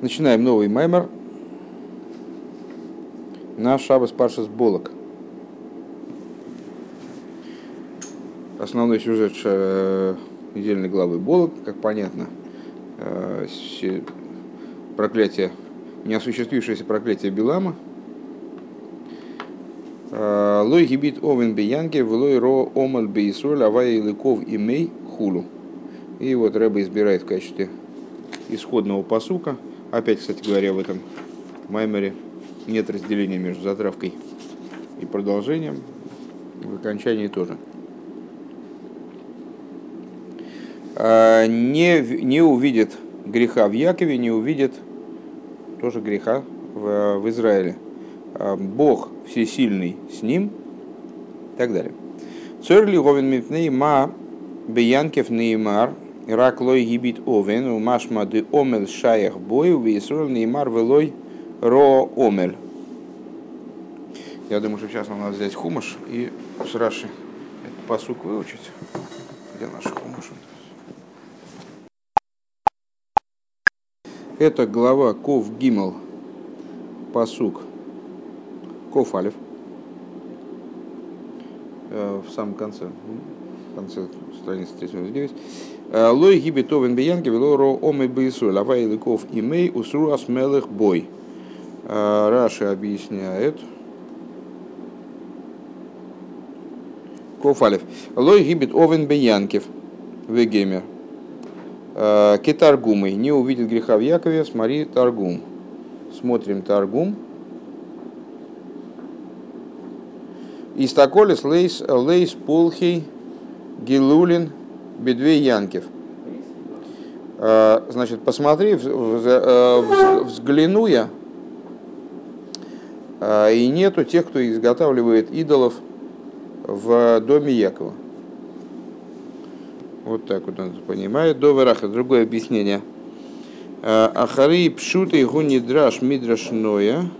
Начинаем новый маймер на Шабас Паршас Болок. Основной сюжет э, недельной главы Болок, как понятно, э, проклятие, неосуществившееся проклятие Билама. Э, лой гибит овен биянке, влой ро омаль бейсоль, авай лыков имей хулу. И вот Рэба избирает в качестве исходного посука – Опять, кстати говоря, в этом маймере нет разделения между затравкой и продолжением. В окончании тоже. А, не, не увидит греха в Якове, не увидит тоже греха в, в Израиле. А, Бог всесильный с ним и так далее. Цорли говен мипней ма беянкев неймар Рак лой гибит овен, у машма де омел шаях у Исроль неймар велой ро омель. Я думаю, что сейчас нам надо взять хумаш и с Раши этот посук выучить. Где наш хумаш? Это глава Ков Гимал, посук Ков Алиф. Э, в самом конце, в конце страницы 309. Лой гиби товен биянки велоро омы бейсу лавай лыков имей усру асмелых бой. Раши объясняет. Кофалев. Лой гибит овен биянкев вегемер. Китаргумы. Не увидит греха в Якове, смотри Таргум. Смотрим Таргум. Истаколис лейс лейс полхей гилулин Бедвей Янкев. А, значит, посмотри, э, взгляну я, а, и нету тех, кто изготавливает идолов в доме Якова. Вот так вот он понимает. До Вераха. Другое объяснение. Ахари пшуты гуни драш мидрашноя.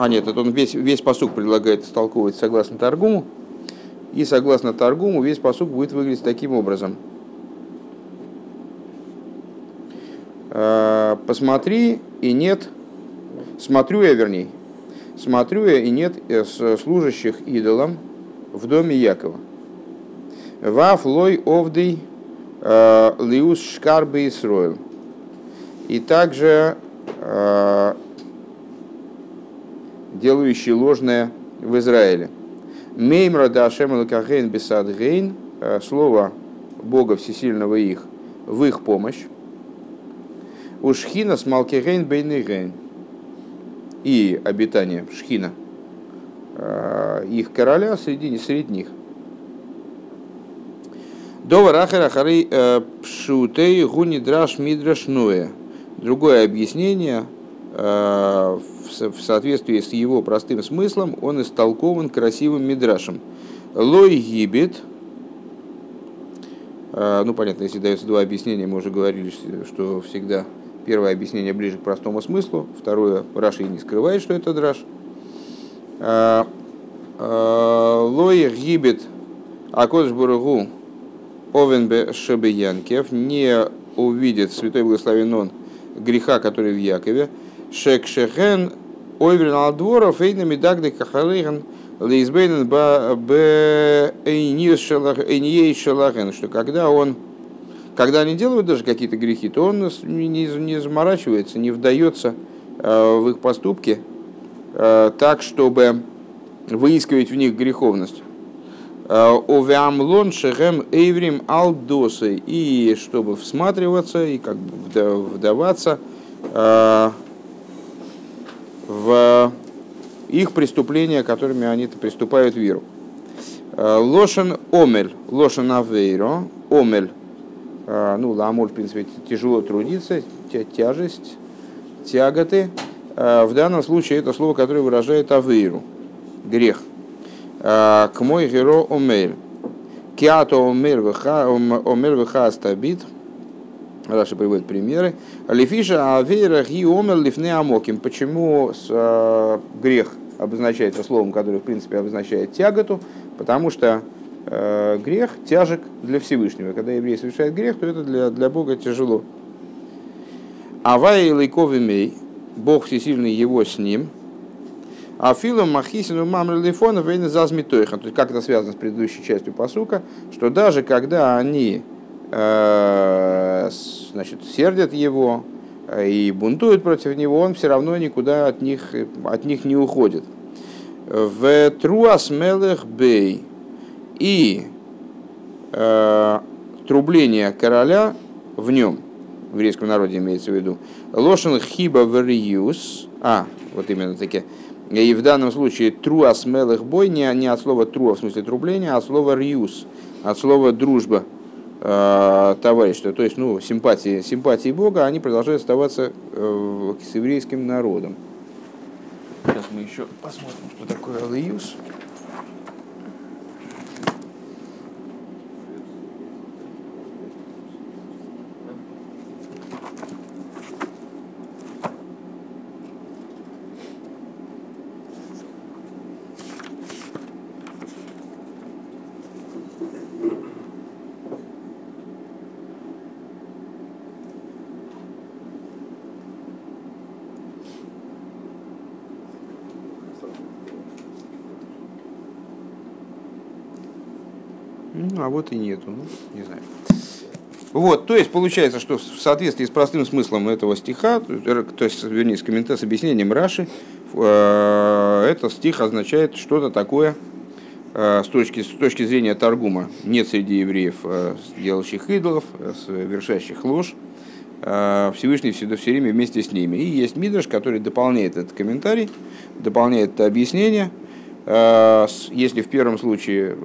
А нет, это он весь, весь посук предлагает истолковывать согласно Таргуму. И согласно Таргуму весь посук будет выглядеть таким образом. А, посмотри и нет, смотрю я вернее, смотрю я и нет э, служащих идолам в доме Якова. Ваф лой овдей э, лиус шкарбы Исроил. И также э, делающий ложное в Израиле. Меймра да Ашем Лакахейн э, слово Бога Всесильного их, в их помощь. У Шхина с Малкигейн Бейнигейн. И обитание Шхина, э, их короля среди, среди них. Довар Ахара Хары э, Пшутей Гуни Драш Мидраш. Другое объяснение в соответствии с его простым смыслом, он истолкован красивым мидрашем. Лой гибит, а, ну понятно, если дается два объяснения, мы уже говорили, что всегда первое объяснение ближе к простому смыслу, второе Раши не скрывает, что это драж. А, а, Лой гибит Акодж Бургу Овенбе Шебеянкев не увидит святой благословен он греха, который в Якове, Шек На дворов эйнами дагды кахарыган лейзбейнен б шалахен, что когда он когда они делают даже какие-то грехи, то он не, не заморачивается, не вдается э, в их поступки э, так, чтобы выискивать в них греховность. Э, Овеамлон шехем эйврим алдосы. И чтобы всматриваться и как бы вдаваться в их преступления, которыми они приступают веру. Э, лошен омель, лошен авейро, омель, э, ну, ламоль, в принципе, тяжело трудиться, тяжесть, тяготы. Э, в данном случае это слово, которое выражает авейру, грех. К мой геро омель. Киато омель веха стабит – Раша приводит примеры. Лефиша авейра и омер лифне амоким. Почему э, грех обозначается словом, которое в принципе обозначает тяготу? Потому что э, грех тяжек для Всевышнего. Когда еврей совершает грех, то это для, для Бога тяжело. Авай Лейковимей, Бог всесильный его с ним, а филом махисину мамры лифона вейна зазмитойха. То есть как это связано с предыдущей частью посука, что даже когда они значит, сердят его э, и бунтуют против него, он все равно никуда от них, от них не уходит. В труас мелех бей и э, трубление короля в нем, в еврейском народе имеется в виду, лошен хиба вариюс, а, вот именно таки, и в данном случае труас мелых бой не, не от слова труа, в смысле трубления, а от слова риус, от слова дружба э, товарищества. То есть, ну, симпатии, симпатии Бога, они продолжают оставаться э, с еврейским народом. Сейчас мы еще посмотрим, что такое риус. Вот и нету, ну, не знаю. Вот, то есть получается, что в соответствии с простым смыслом этого стиха, то есть, вернее, с комментарием, с объяснением Раши, э, этот стих означает что-то такое, э, с точки, с точки зрения Таргума, нет среди евреев э, делающих идолов, совершающих ложь, Всевышний всегда все время вместе с ними. И есть Мидраш, который дополняет этот комментарий, дополняет это объяснение. Если в первом случае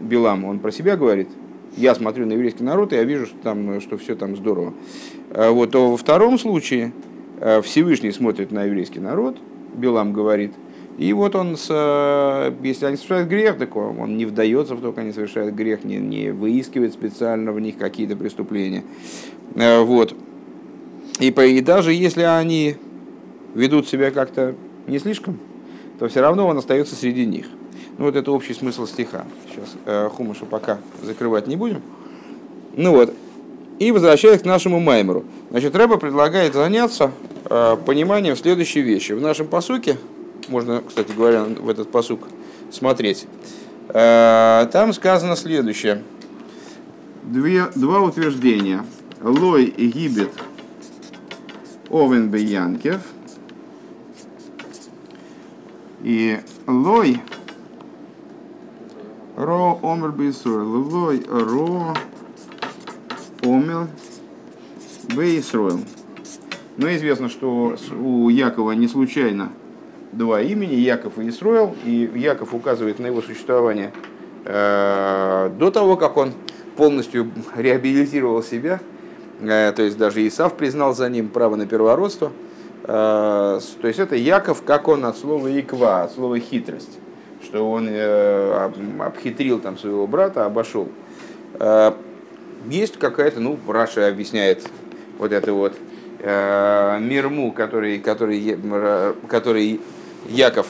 Билам, он про себя говорит, я смотрю на еврейский народ, и я вижу, что, там, что все там здорово. А вот, то во втором случае э, Всевышний смотрит на еврейский народ, Билам говорит, и вот он, с, э, если они совершают грех, так он не вдается в то, как они совершают грех, не, не выискивает специально в них какие-то преступления. Э, вот. И, и даже если они ведут себя как-то не слишком, то все равно он остается среди них. Ну вот это общий смысл стиха. Сейчас э, Хумыша пока закрывать не будем. Ну вот. И возвращаясь к нашему маймеру. Значит, Рэба предлагает заняться э, пониманием следующей вещи. В нашем посуке, можно, кстати говоря, в этот посук смотреть, э, там сказано следующее. Две, два утверждения. Лой и гибет Овен Янкев. И Лой Ро омер бейсройл. Лой ро омер бейсройл. Но известно, что у Якова не случайно два имени, Яков и Исроил, и Яков указывает на его существование э, до того, как он полностью реабилитировал себя, э, то есть даже Исав признал за ним право на первородство, э, то есть это Яков, как он от слова иква, от слова хитрость что он э, обхитрил там своего брата, обошел. Э, есть какая-то, ну, Раша объясняет вот это вот э, мирму, который, который, который Яков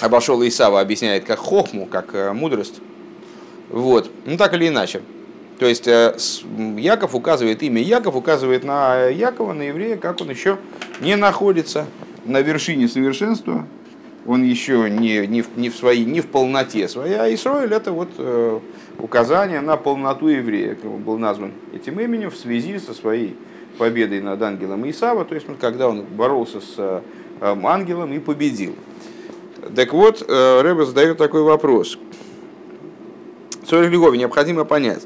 обошел Исава, объясняет как хохму, как мудрость. Вот, ну так или иначе. То есть Яков указывает, имя Яков указывает на Якова, на еврея, как он еще не находится на вершине совершенства, он еще не, не, в, не, в своей, не в полноте своей, а Исроиль это вот э, указание на полноту еврея. Он был назван этим именем в связи со своей победой над ангелом Исава, то есть когда он боролся с э, ангелом и победил. Так вот, э, задает такой вопрос. Соль Львове необходимо понять,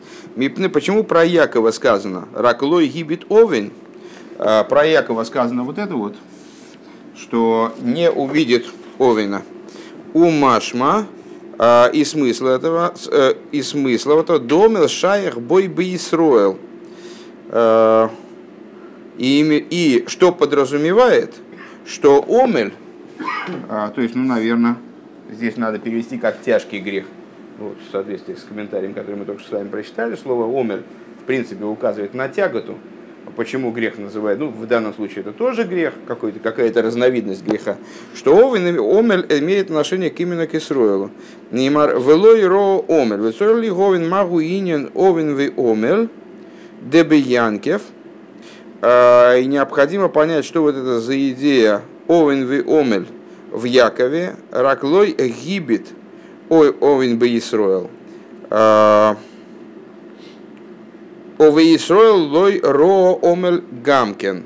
почему про Якова сказано «Раклой гибит овен», э, про Якова сказано вот это вот, что не увидит Овина. У Машма а, и смысл этого, э, и смысл этого домел шаях бой бы Исроэл. А, и, что подразумевает, что омель, а, то есть, ну, наверное, здесь надо перевести как тяжкий грех, вот, в соответствии с комментарием, который мы только что с вами прочитали, слово омель в принципе указывает на тяготу, почему грех называют, ну, в данном случае это тоже грех, какой-то, какая-то разновидность греха, что овен, омель имеет отношение к именно к Исроилу. Нимар велой ро омель, весорли говен магу инин овен ви омель, дебиянкев, а, и необходимо понять, что вот это за идея овен ви омель в Якове, раклой гибит овен би Исроил. А, Овеисроил лой ро омель гамкен.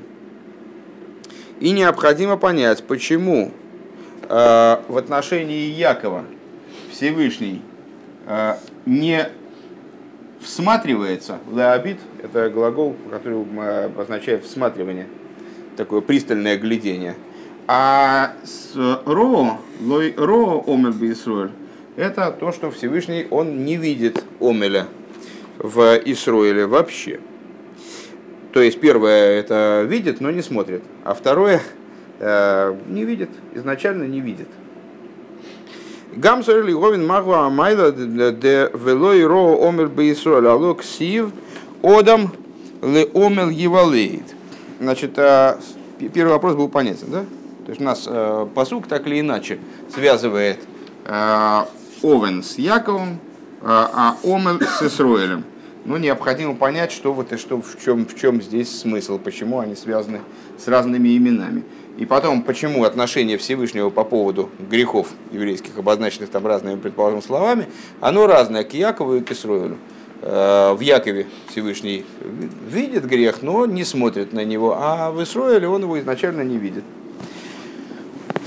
И необходимо понять, почему э, в отношении Якова Всевышний э, не всматривается, леобит, это глагол, который обозначает всматривание, такое пристальное глядение. А с ро, лой ро омель бисруэль, это то, что Всевышний, он не видит омеля, в Исроиле вообще. То есть первое это видит, но не смотрит, а второе э, не видит, изначально не видит. Гамсор Лиговин Магва Амайла де Велой Ро Омер Бейсроль Алок Сив Одам Ле Омел Евалеид. Значит, э, первый вопрос был понятен, да? То есть у нас э, посук так или иначе связывает Овен с Яковом, а Омел с Исроилем ну, необходимо понять, что вот и что, в чем, в чем здесь смысл, почему они связаны с разными именами. И потом, почему отношение Всевышнего по поводу грехов еврейских, обозначенных там разными, предположим, словами, оно разное к Якову и к Исроилю. Э, в Якове Всевышний видит грех, но не смотрит на него, а в Исроиле он его изначально не видит.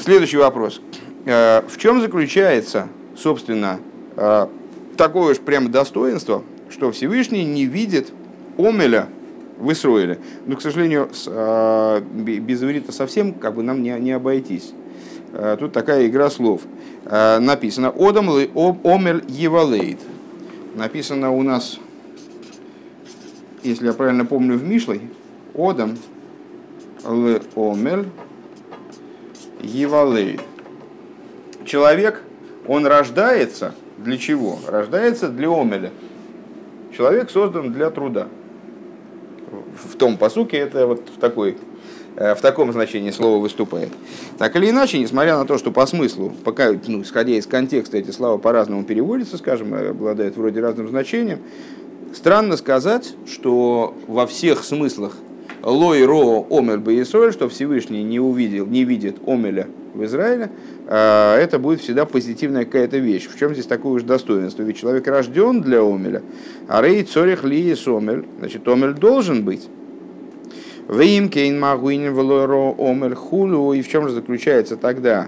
Следующий вопрос. Э, в чем заключается, собственно, э, такое уж прямо достоинство – что Всевышний не видит Омеля в Исроиле. Но, к сожалению, с, э, без иврита совсем как бы нам не, не обойтись. Э, тут такая игра слов. Э, написано «Одам ли омель евалейд». Написано у нас, если я правильно помню, в Мишлой, «Одам ли омель евалейд». Человек, он рождается для чего? Рождается для омеля – Человек создан для труда. В том посуке это вот в, такой, э, в таком значении слова выступает. Так или иначе, несмотря на то, что по смыслу, пока, ну, исходя из контекста, эти слова по-разному переводятся, скажем, обладают вроде разным значением, странно сказать, что во всех смыслах Лой Ро Омель Баисроль, что Всевышний не увидел, не видит Омеля в Израиле, а, это будет всегда позитивная какая-то вещь. В чем здесь такое уж достоинство? Ведь человек рожден для Омеля, а Рей Цорих Ли Омель, значит, Омель должен быть. Вим Кейн Магуинин Ро Омель Хулу. И в чем же заключается тогда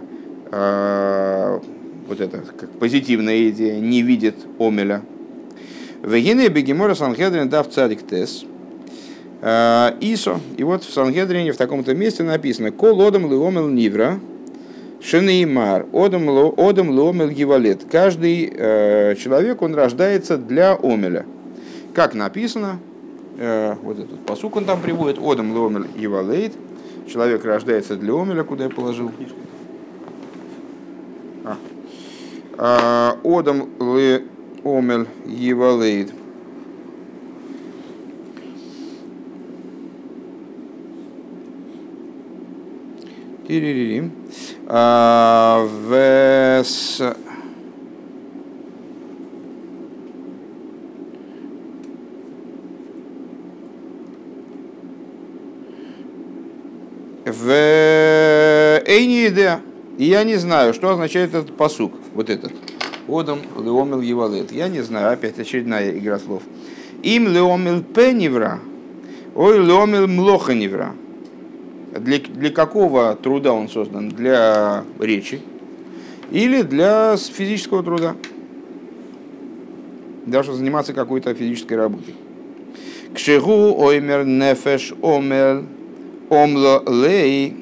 а, вот эта как позитивная идея, не видит Омеля. Вегине Бегемора Санхедрин дав цадик тес. А, Исо. И вот в Сангедрине в таком-то месте написано «Кол одам леомел нивра, шенеймар, одам леомел гивалет». Каждый э, человек, он рождается для омеля. Как написано, э, вот этот посук он там приводит, «Одам леомел гивалет», человек рождается для омеля, куда я положил. А. А, «Одам леомел гивалет». Тиририм. А, Вес... В Эйни. И я не знаю, что означает этот посук, вот этот. Одам леомил евалет. Я не знаю, опять очередная игра слов. Им леомил пеневра, ой леомил млоха невра. Для, для какого труда он создан? Для речи или для физического труда? Даже заниматься какой-то физической работой. Кшегу оймер нефеш омер омло лей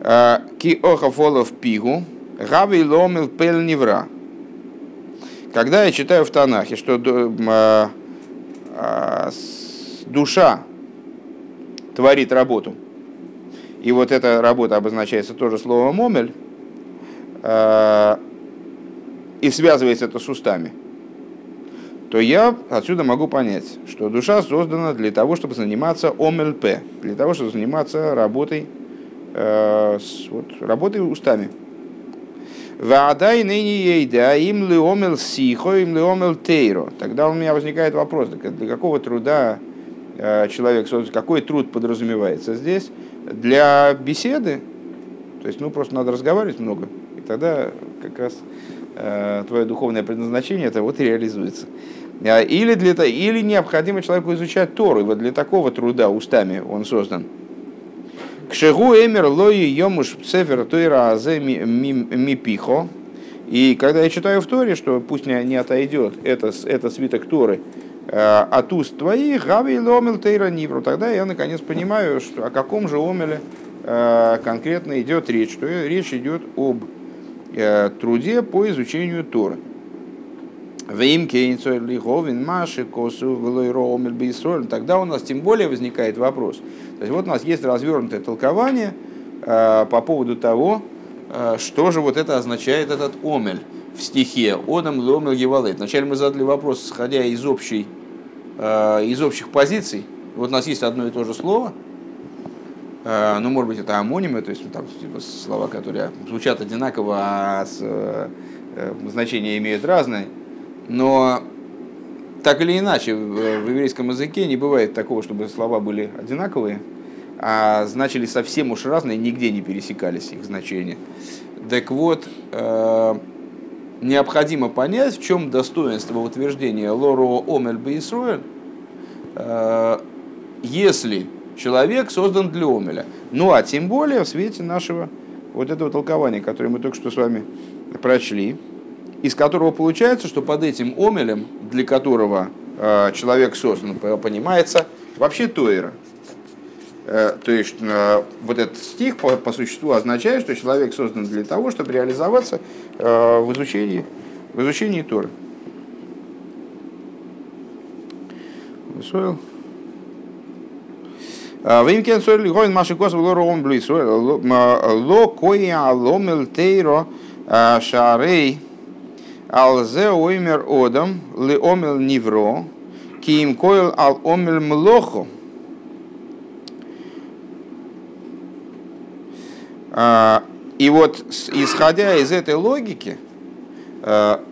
а, ки охафолов пигу гави ломил пел невра. Когда я читаю в Танахе, что а, а, душа творит работу – и вот эта работа обозначается тоже словом «омель», э, и связывается это с устами, то я отсюда могу понять, что душа создана для того, чтобы заниматься ОМЛП, для того, чтобы заниматься работой, э, с, вот, работой устами. Ваадай ныне ейда им ли омел сихо, им ли омел тейро. Тогда у меня возникает вопрос, для какого труда человек создает, какой труд подразумевается здесь? Для беседы, то есть, ну, просто надо разговаривать много, и тогда как раз э, твое духовное предназначение это вот и реализуется. А, или, для, или необходимо человеку изучать Тору, вот для такого труда устами он создан. К шегу эмер лои йомуш цефер тойра азе мипихо. И когда я читаю в Торе, что пусть не, отойдет это, это свиток Торы э, от уст твоих, гави ломил тейра нивру, тогда я наконец понимаю, что, о каком же омеле э, конкретно идет речь, что речь идет об э, труде по изучению Торы. Тогда у нас тем более возникает вопрос. То есть вот у нас есть развернутое толкование э, по поводу того, э, что же вот это означает этот омель в стихе «Одам ломел евалет». Вначале мы задали вопрос, исходя из, общей, э, из общих позиций. Вот у нас есть одно и то же слово, ну, может быть, это амонимы, то есть ну, там типа, слова, которые звучат одинаково, а с, значения имеют разные. Но так или иначе, в еврейском языке не бывает такого, чтобы слова были одинаковые, а значили совсем уж разные, нигде не пересекались их значения. Так вот, э, необходимо понять, в чем достоинство утверждения Лоро Омель Бейсруэль, э, если человек создан для Омеля. Ну а тем более в свете нашего вот этого толкования, которое мы только что с вами прочли, из которого получается, что под этим омелем, для которого э, человек создан, понимается вообще Тойра. Э, то есть э, вот этот стих по, по существу означает, что человек создан для того, чтобы реализоваться э, в изучении, в изучении Торы. Высоил. Вимкен соль лихоин маши косов ло роом блис ло коя ломел тейро шарей Алзе оймер одам ли омел нивро, ки им койл ал омел млохо. И вот, исходя из этой логики, а,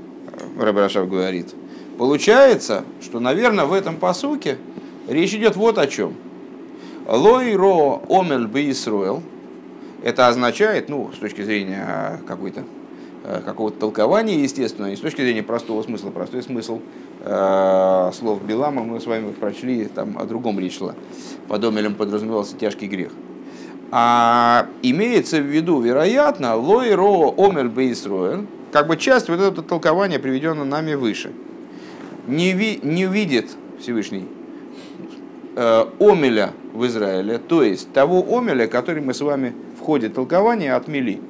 Рабрашав говорит, получается, что, наверное, в этом посуке речь идет вот о чем. Лой ро омел би это означает, ну, с точки зрения какой-то Э, какого-то толкования, естественно, и с точки зрения простого смысла. Простой смысл э, слов Белама мы с вами прочли, там о другом речь шла. Под омелем подразумевался тяжкий грех. А имеется в виду, вероятно, лой ро омель бейсроэль, как бы часть вот этого толкования, приведенного нами выше. Не, ви, не видит Всевышний э, омеля в Израиле, то есть того омеля, который мы с вами в ходе толкования отмели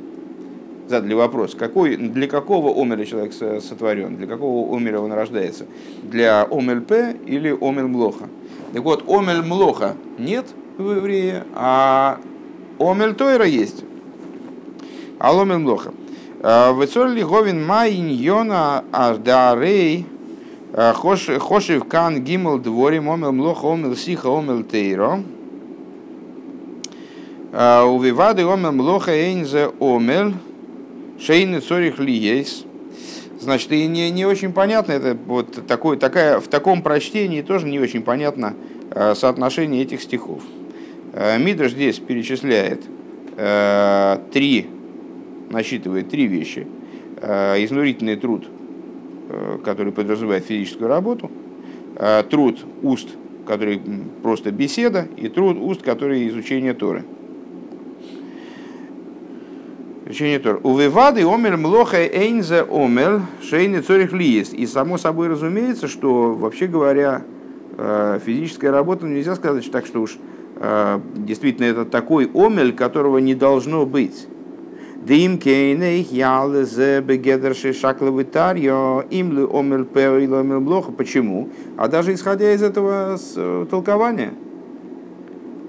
задали вопрос, какой, для какого омеля человек сотворен, для какого омеля он рождается, для омельп или омель млоха. Так вот, омель млоха нет в еврее, а омель тойра есть. А омель млоха. А, Вецорли говин майин йона аждарей а, хошив кан гимл дворим омел млоха омел сиха омел тейро. А, Увивады омел млоха эйнзе омель Шейны цорих ли есть. Значит, и не, не очень понятно, это вот такое, такая, в таком прочтении тоже не очень понятно э, соотношение этих стихов. Э, Мидраш здесь перечисляет э, три, насчитывает три вещи. Э, изнурительный труд, который подразумевает физическую работу, труд уст, который просто беседа, и труд уст, который изучение Торы. Учение Тор. Увивады омер млоха эйнзе омер шейны цорих лиес. И само собой разумеется, что, вообще говоря, физическая работа, нельзя сказать так, что уж действительно это такой омель, которого не должно быть. Дим кейней ялзе бегедерши шаклавитарьо имлю омель пейл омель блоха. Почему? А даже исходя из этого э, толкования –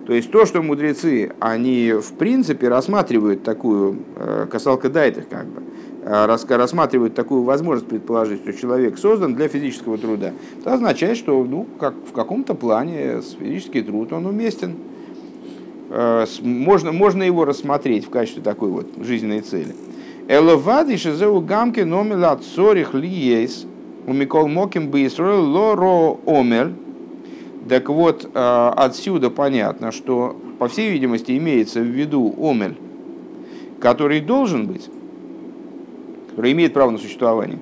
то есть то, что мудрецы, они в принципе рассматривают такую э, касалка дайтых, как бы, рассматривают такую возможность предположить, что человек создан для физического труда, это означает, что ну, как в каком-то плане физический труд он уместен. Можно, можно его рассмотреть в качестве такой вот жизненной цели. Эловады шизеу гамки номела цорих лиейс у Микол Моким бы лоро омер. Так вот, отсюда понятно, что, по всей видимости, имеется в виду омель, который должен быть, который имеет право на существование,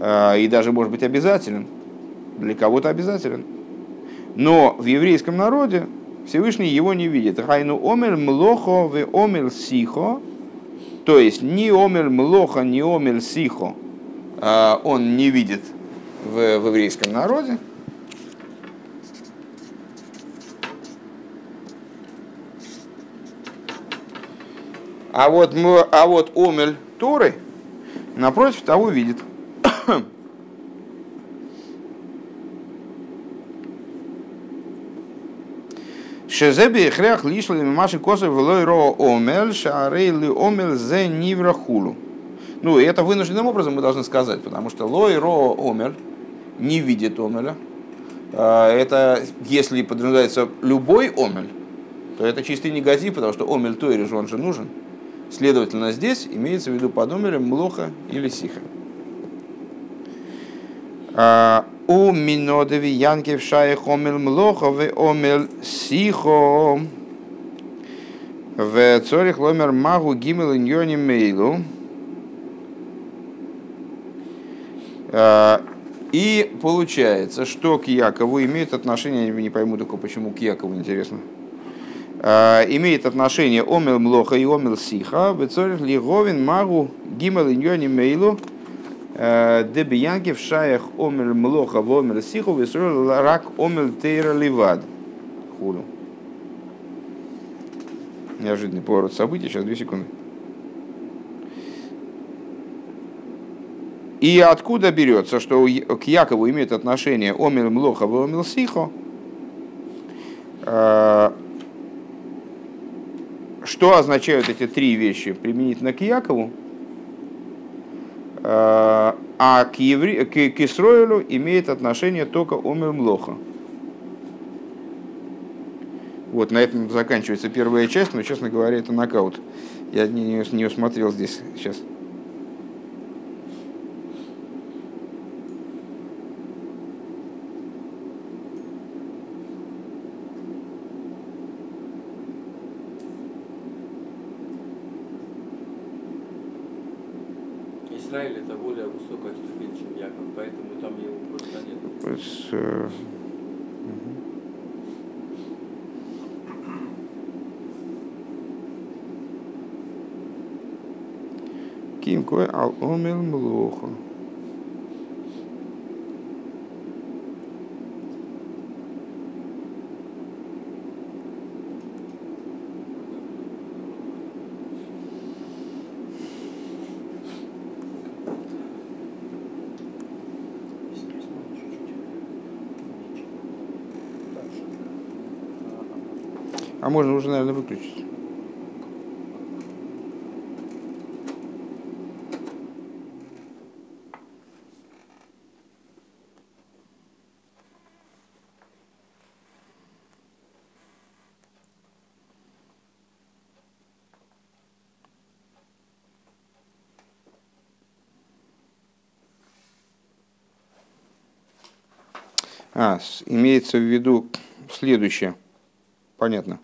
и даже может быть обязателен, для кого-то обязателен. Но в еврейском народе Всевышний его не видит. Хайну омель млохо в омель сихо, то есть ни омель млоха, ни омель сихо он не видит в, в еврейском народе. А вот, а вот омель Торы, напротив того, видит. Шезеби хрях лишли маши косов лой ро омель, шарей ли омель зе ниврахулу. Ну, и это вынужденным образом мы должны сказать, потому что лой ро омель не видит омеля. А, это, если подразумевается любой омель, то это чистый негатив, потому что омель то или же он же нужен. Следовательно, здесь имеется в виду под омелем млоха или сиха. А, у минодови янки в шаях омель млоха в омель сихо в цорих ломер магу гимел иньони мейлу. А, и получается, что к Якову имеет отношение, я не пойму только почему к Якову интересно, имеет отношение омел млоха и омел сиха, бецорих лиговин магу гимел иньони мейлу, а, дебиянки в шаях омел млоха в омел сиху, весрол рак омел тейра ливад. Хулю. Неожиданный поворот событий, сейчас две секунды. И откуда берется, что к Якову имеет отношение омел млоха в омел сихо? Что означают эти три вещи применительно к Якову? А, а к, евре... к, к имеет отношение только омел млоха. Вот, на этом заканчивается первая часть, но, честно говоря, это нокаут. Я не, не усмотрел здесь сейчас. Израиль это более высокая ступень, чем Яков, поэтому там его просто нет. С, э, Ким кой ал омел млохо. А можно уже, наверное, выключить. А, имеется в виду следующее. Понятно.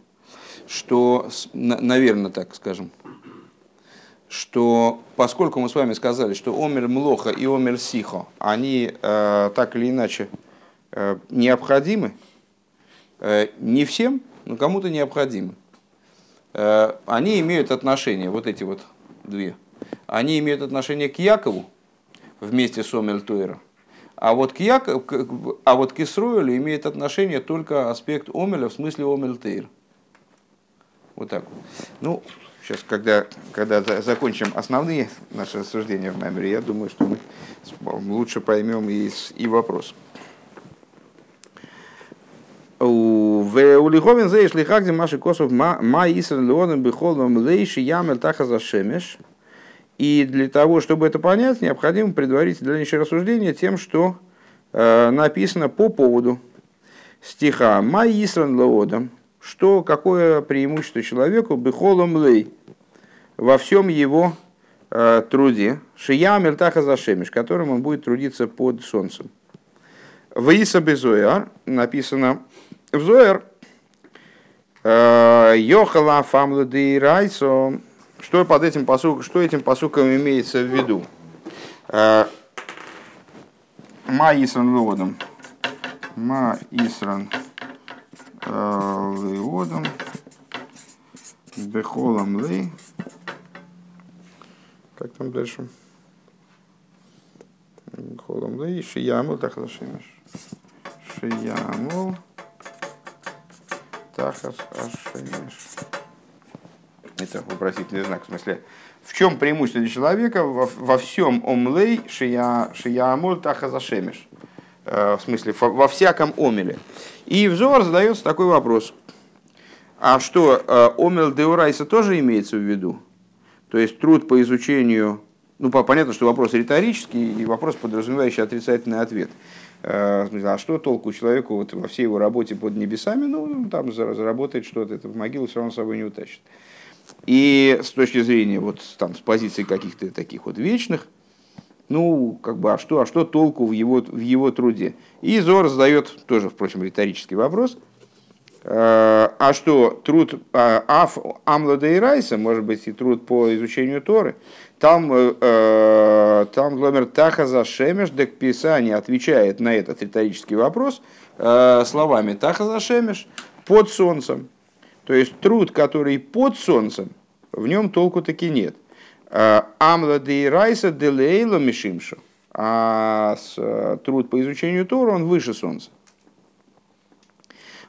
Что, наверное, так скажем, что поскольку мы с вами сказали, что Омер Млоха и Омер Сихо, они э, так или иначе э, необходимы, э, не всем, но кому-то необходимы. Э, они имеют отношение, вот эти вот две, они имеют отношение к Якову вместе с Омер Тойра, а вот к, Яков, а вот к Исруэлю имеет отношение только аспект Омеля, в смысле Омельтейр. Вот так вот. Ну, сейчас, когда, когда закончим основные наши рассуждения в Маймере, я думаю, что мы лучше поймем и, и вопрос. В Улиховен заешь лихагди маши косов ма иср леоном бихолом лейши ямер тахаза шемеш. И для того, чтобы это понять, необходимо предварить дальнейшее рассуждение тем, что э, написано по поводу стиха «Май Исран Лаодам», что какое преимущество человеку бехолом лей во всем его э, труде, шия мертаха зашемиш, которым он будет трудиться под солнцем. В Иса Безояр написано в Зояр э, Йохала фамлады райсо. Что под этим посуком, что этим посуком имеется в виду? Э, Ма Исран Лодом. Ма Исран Леодом. Бехолам Лей. Как там дальше? Холом Лей. Шияму так зашимешь. Шияму. Тахас Ашемеш. Это вопросительный знак, в смысле, в чем преимущество для человека во, во всем омлей шия, шиямуль тахазашемеш? В смысле, во всяком омеле. И взор задается такой вопрос. А что, э, омел деурайса тоже имеется в виду? То есть труд по изучению, ну понятно, что вопрос риторический и вопрос, подразумевающий отрицательный ответ. Э, а что толку человеку вот во всей его работе под небесами, ну, там заработает что-то, это в могилу все равно с собой не утащит. И с точки зрения, вот там, с позиции каких-то таких вот вечных, ну, как бы, а что, а что толку в его, в его труде? И Зор задает тоже, впрочем, риторический вопрос. Э, а что, труд а, Аф Амлада и Райса, может быть, и труд по изучению Торы, там, э, э там Ломер Тахаза Шемеш, дек Писание отвечает на этот риторический вопрос э, словами Тахаза Шемеш под солнцем. То есть труд, который под солнцем, в нем толку таки нет. Амла де райса де лейло мишимшу. А э, труд по изучению Тора, он выше солнца.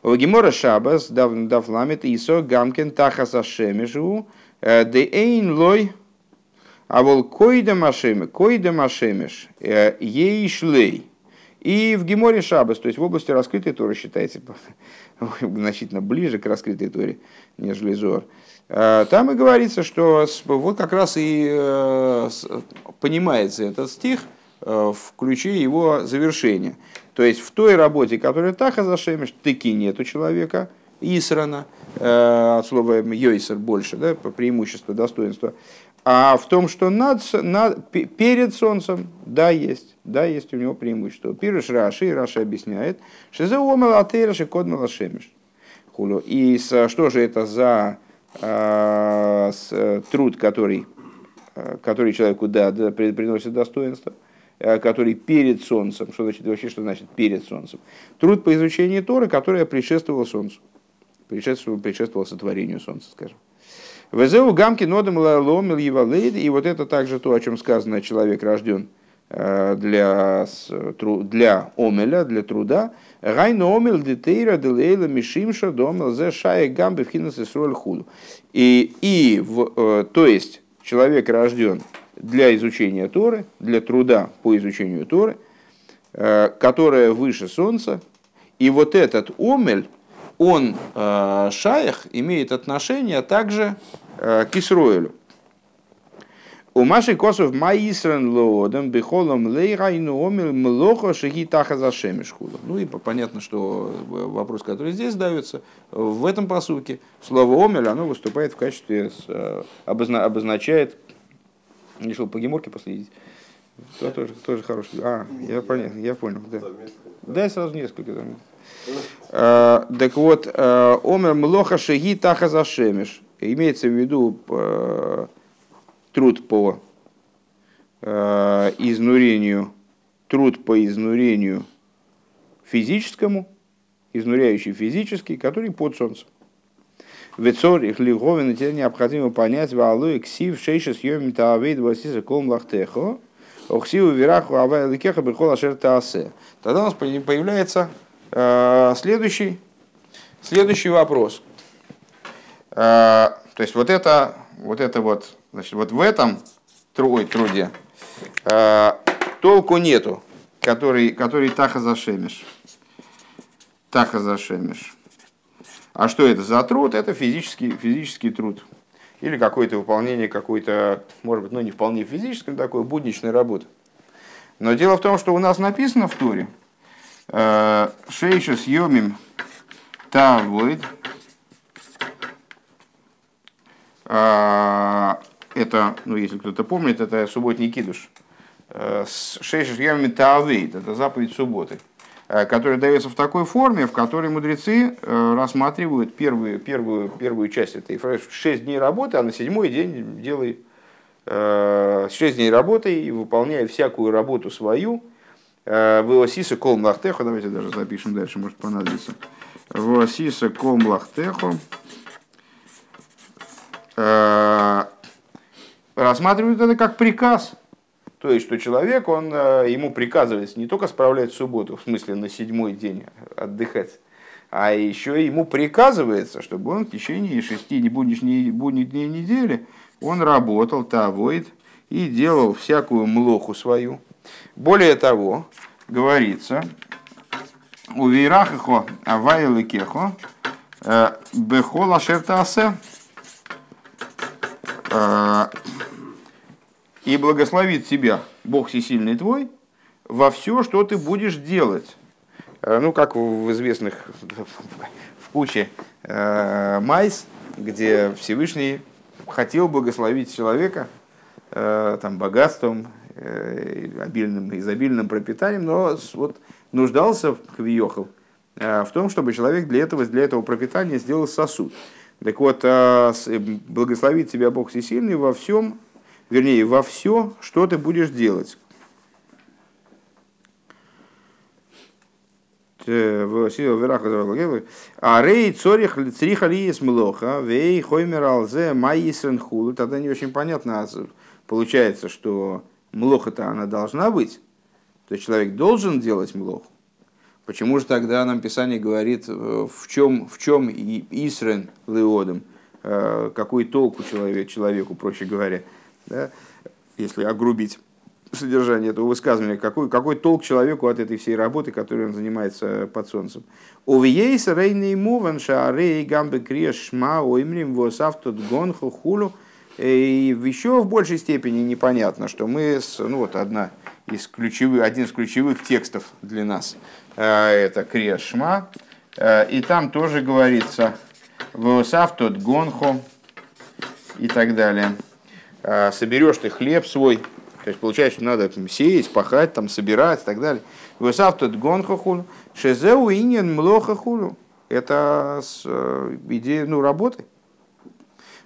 Гемора Шабас дав ламит исо гамкен тахаса шемешу э, де эйн лой а вол койда машемеш, койда машемеш, э, ейшлей. И в Геморе Шабас, то есть в области раскрытой Торы считается значительно ближе к раскрытой Торе, нежели Зор. Э, там и говорится, что вот как раз и э, понимается этот стих э, в ключе его завершения. То есть в той работе, которая Таха зашемеш, таки нет у человека, Исрана, от слова Йойсер больше, да, по преимуществу, достоинства. А в том, что над, над, перед солнцем, да, есть, да, есть у него преимущество. Пируш Раши, Раши объясняет, что за омелатейраши код малашемеш. И что же это за труд, который, э, который человеку да, приносит достоинство, э, который перед солнцем, что значит вообще, что значит перед солнцем? Труд по изучению Торы, который предшествовал солнцу, предшествовал, предшествовал сотворению солнца, скажем. Везеу гамки нодом ломил евалейд, и вот это также то, о чем сказано, человек рожден для, для омеля, для труда, Гайн омел детейра делейла мишимша домел зе шая гамбе в хинас худу. И, и в, э, то есть человек рожден для изучения Торы, для труда по изучению Торы, э, которая выше солнца. И вот этот омель, он, э, шаях, имеет отношение также к Исроилю. У Маши Косов Маисрен Лоодом Бехолом Лейрайну Омил Млохо Шиги Таха Зашемишхуду. Ну и понятно, что вопрос, который здесь ставится, в этом посуке слово Омель, оно выступает в качестве, э, обозна, обозначает, решил по геморке последить, то тоже, тоже хороший. А, я понял, я понял, да. Да, сразу несколько там. А, так вот, э, Омер Млоха Шиги Таха Зашемиш. Имеется в виду труд по э, изнурению, труд по изнурению физическому, изнуряющий физический, который под солнцем. Вецор их лиговин, теперь необходимо понять, валу и ксив шейша съем таавейд васиса ком лахтехо, охсиву вираху авай ликеха бихол ашер таасе. Тогда у нас появляется э, следующий, следующий вопрос. Э, то есть вот это, вот это вот Значит, вот в этом ой, труде э, толку нету, который, который таха зашемиш. Таха зашемиш. А что это за труд? Это физический, физический труд. или какое-то выполнение какой-то, может быть, ну не вполне физической, такой будничной работы. Но дело в том, что у нас написано в Торе, э, Шейша съемим тавоид, а, это, ну если кто-то помнит, это субботний кидуш. Э, Шейша съемим тавоид, это заповедь субботы. Э, который дается в такой форме, в которой мудрецы э, рассматривают первую, первую, первую часть этой фразы. Шесть дней работы, а на седьмой день делай шесть дней работы и выполняя всякую работу свою. Вилосиса кол млахтехо, давайте даже запишем дальше, может понадобится. Вилосиса кол млахтехо. Рассматривают это как приказ – то есть, что человек, он, э, ему приказывается не только справлять субботу, в смысле на седьмой день отдыхать, а еще ему приказывается, чтобы он в течение шести будничных будних дней недели он работал, тавоид, и делал всякую млоху свою. Более того, говорится, у Вейрахихо Авайла Кехо э, Бехола Шертасе э, и благословит тебя Бог всесильный твой во все, что ты будешь делать. Э, ну, как в известных, в куче э, майс, где Всевышний хотел благословить человека э, там, богатством, э, обильным, изобильным пропитанием, но вот нуждался в Квиохал э, в том, чтобы человек для этого, для этого пропитания сделал сосуд. Так вот, э, благословит тебя Бог всесильный во всем, вернее, во все, что ты будешь делать. А рей цорих цриха лиес млоха, вей хоймер алзе майисрен хулу. Тогда не очень понятно, а получается, что млоха-то она должна быть, то есть человек должен делать млоху. Почему же тогда нам Писание говорит, э, в чем, в чем Исрен Леодом, э, какой толк у человека, человеку, проще говоря, да, если огрубить содержание этого высказывания, какой, какой толк человеку от этой всей работы, которой он занимается под солнцем. Увиейс рейный муван шаарей гамбе крешма оймрим восавтут гонху хулу. И еще в большей степени непонятно, что мы, с, ну вот одна из ключевых, один из ключевых текстов для нас, э, это Крешма, э, и там тоже говорится «Восавтот гонхо» и так далее. А, соберешь ты хлеб свой, то есть получается, надо там, сеять, пахать, там, собирать и так далее. Высав тот гонхахулю, шезеу инин млохахулю. Это э, идея ну, работы.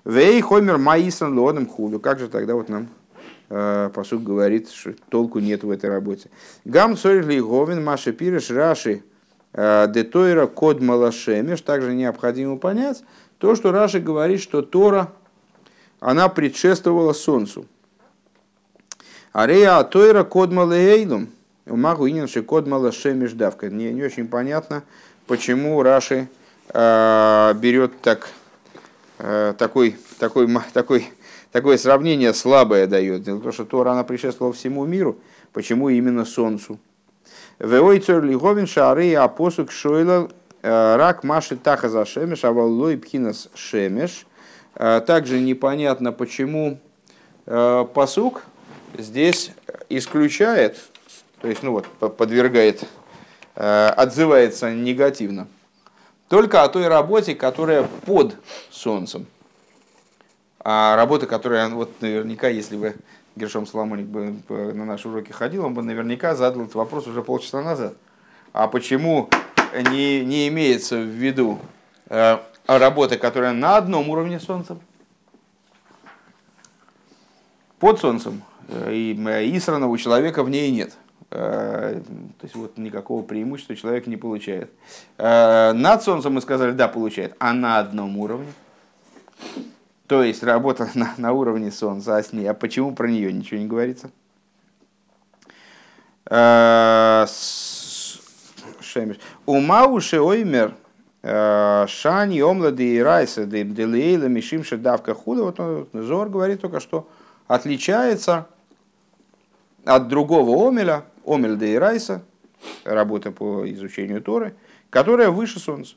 Вей хомер маисан лодом хулю. Как же тогда вот нам э, посуд говорит, что толку нет в этой работе. Гам цорили говин маши пириш раши э, детойра код малашемеш. Также необходимо понять то, что Раши говорит, что Тора – она предшествовала Солнцу. Арея Атойра Кодмала Эйлум, Магу Ининши Кодмала Шемишдавка. Не, не очень понятно, почему Раши э, берет так, э, такой, такой, такой, такое сравнение слабое дает. Дело в том, что Тора она предшествовала всему миру. Почему именно Солнцу? Веой цор лиговин шары апосук шойла э, рак маши таха за шемеш, а валлой пхинас шемеш – также непонятно, почему а, посук здесь исключает, то есть ну вот, подвергает, а, отзывается негативно, только о той работе, которая под солнцем. А работа, которая, вот наверняка, если бы Гершом Соломоник бы на наши уроки ходил, он бы наверняка задал этот вопрос уже полчаса назад. А почему не, не имеется в виду работа, которая на одном уровне Солнца, под Солнцем, э, и Исрана у человека в ней нет. Э, то есть вот никакого преимущества человек не получает. Э, над Солнцем мы сказали, да, получает, а на одном уровне. То есть работа на, на уровне Солнца, а с ней. А почему про нее ничего не говорится? Умауши оймер Э, Шани, Омлады и Райса, Делейла, Мишим, Шедавка, Худа. Вот он, Зор говорит только, что отличается от другого Омеля, Омель де Райса, работа по изучению Торы, которая выше Солнца.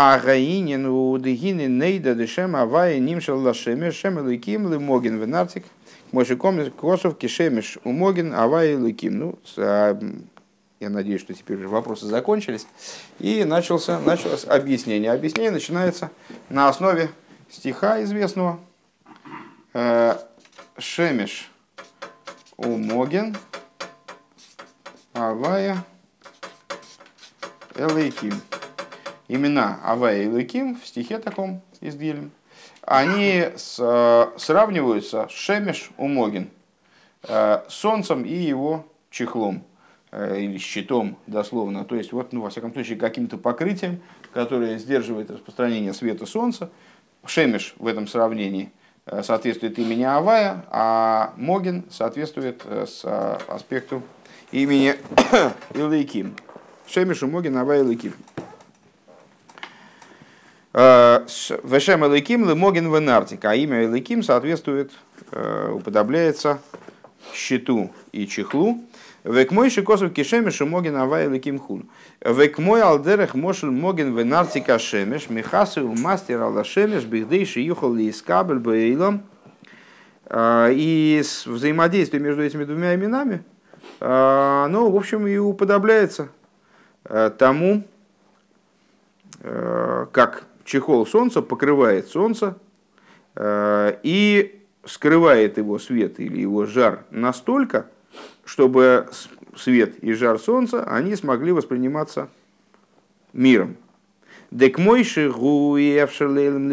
А гаинин у дегины нейда дешем авая нимшал лашеме шем лыким лымогин венартик. Мойши косов кишемиш умогин авая лыким. Ну, а, я надеюсь, что теперь уже вопросы закончились. И начался, началось объяснение. Объяснение начинается на основе стиха известного. Э, Шемеш умоген авая элейким имена Авая и Луким в стихе таком из Дилем, они с, э, сравниваются с Шемеш Умогин, э, солнцем и его чехлом или щитом дословно. То есть, вот, ну, во всяком случае, каким-то покрытием, которое сдерживает распространение света солнца. Шемеш в этом сравнении соответствует имени Авая, а Могин соответствует с аспекту имени Илайким. Шемеш Умогин Авая Илайким. Э, Вешем Элыким Лемогин Венартик, а имя Элыким соответствует, э, уподобляется щиту и чехлу. Век мой шикосов кишемеш могин авай Элыким хул. Век мой алдерех мошел могин венартика шемеш, михасы у мастер алла шемеш, бихдей шиюхал ли искабель бейлом. Э, и взаимодействие между этими двумя именами, ну, в общем, и уподобляется тому, как чехол солнца покрывает солнце и скрывает его свет или его жар настолько, чтобы свет и жар солнца они смогли восприниматься миром. Дек мойши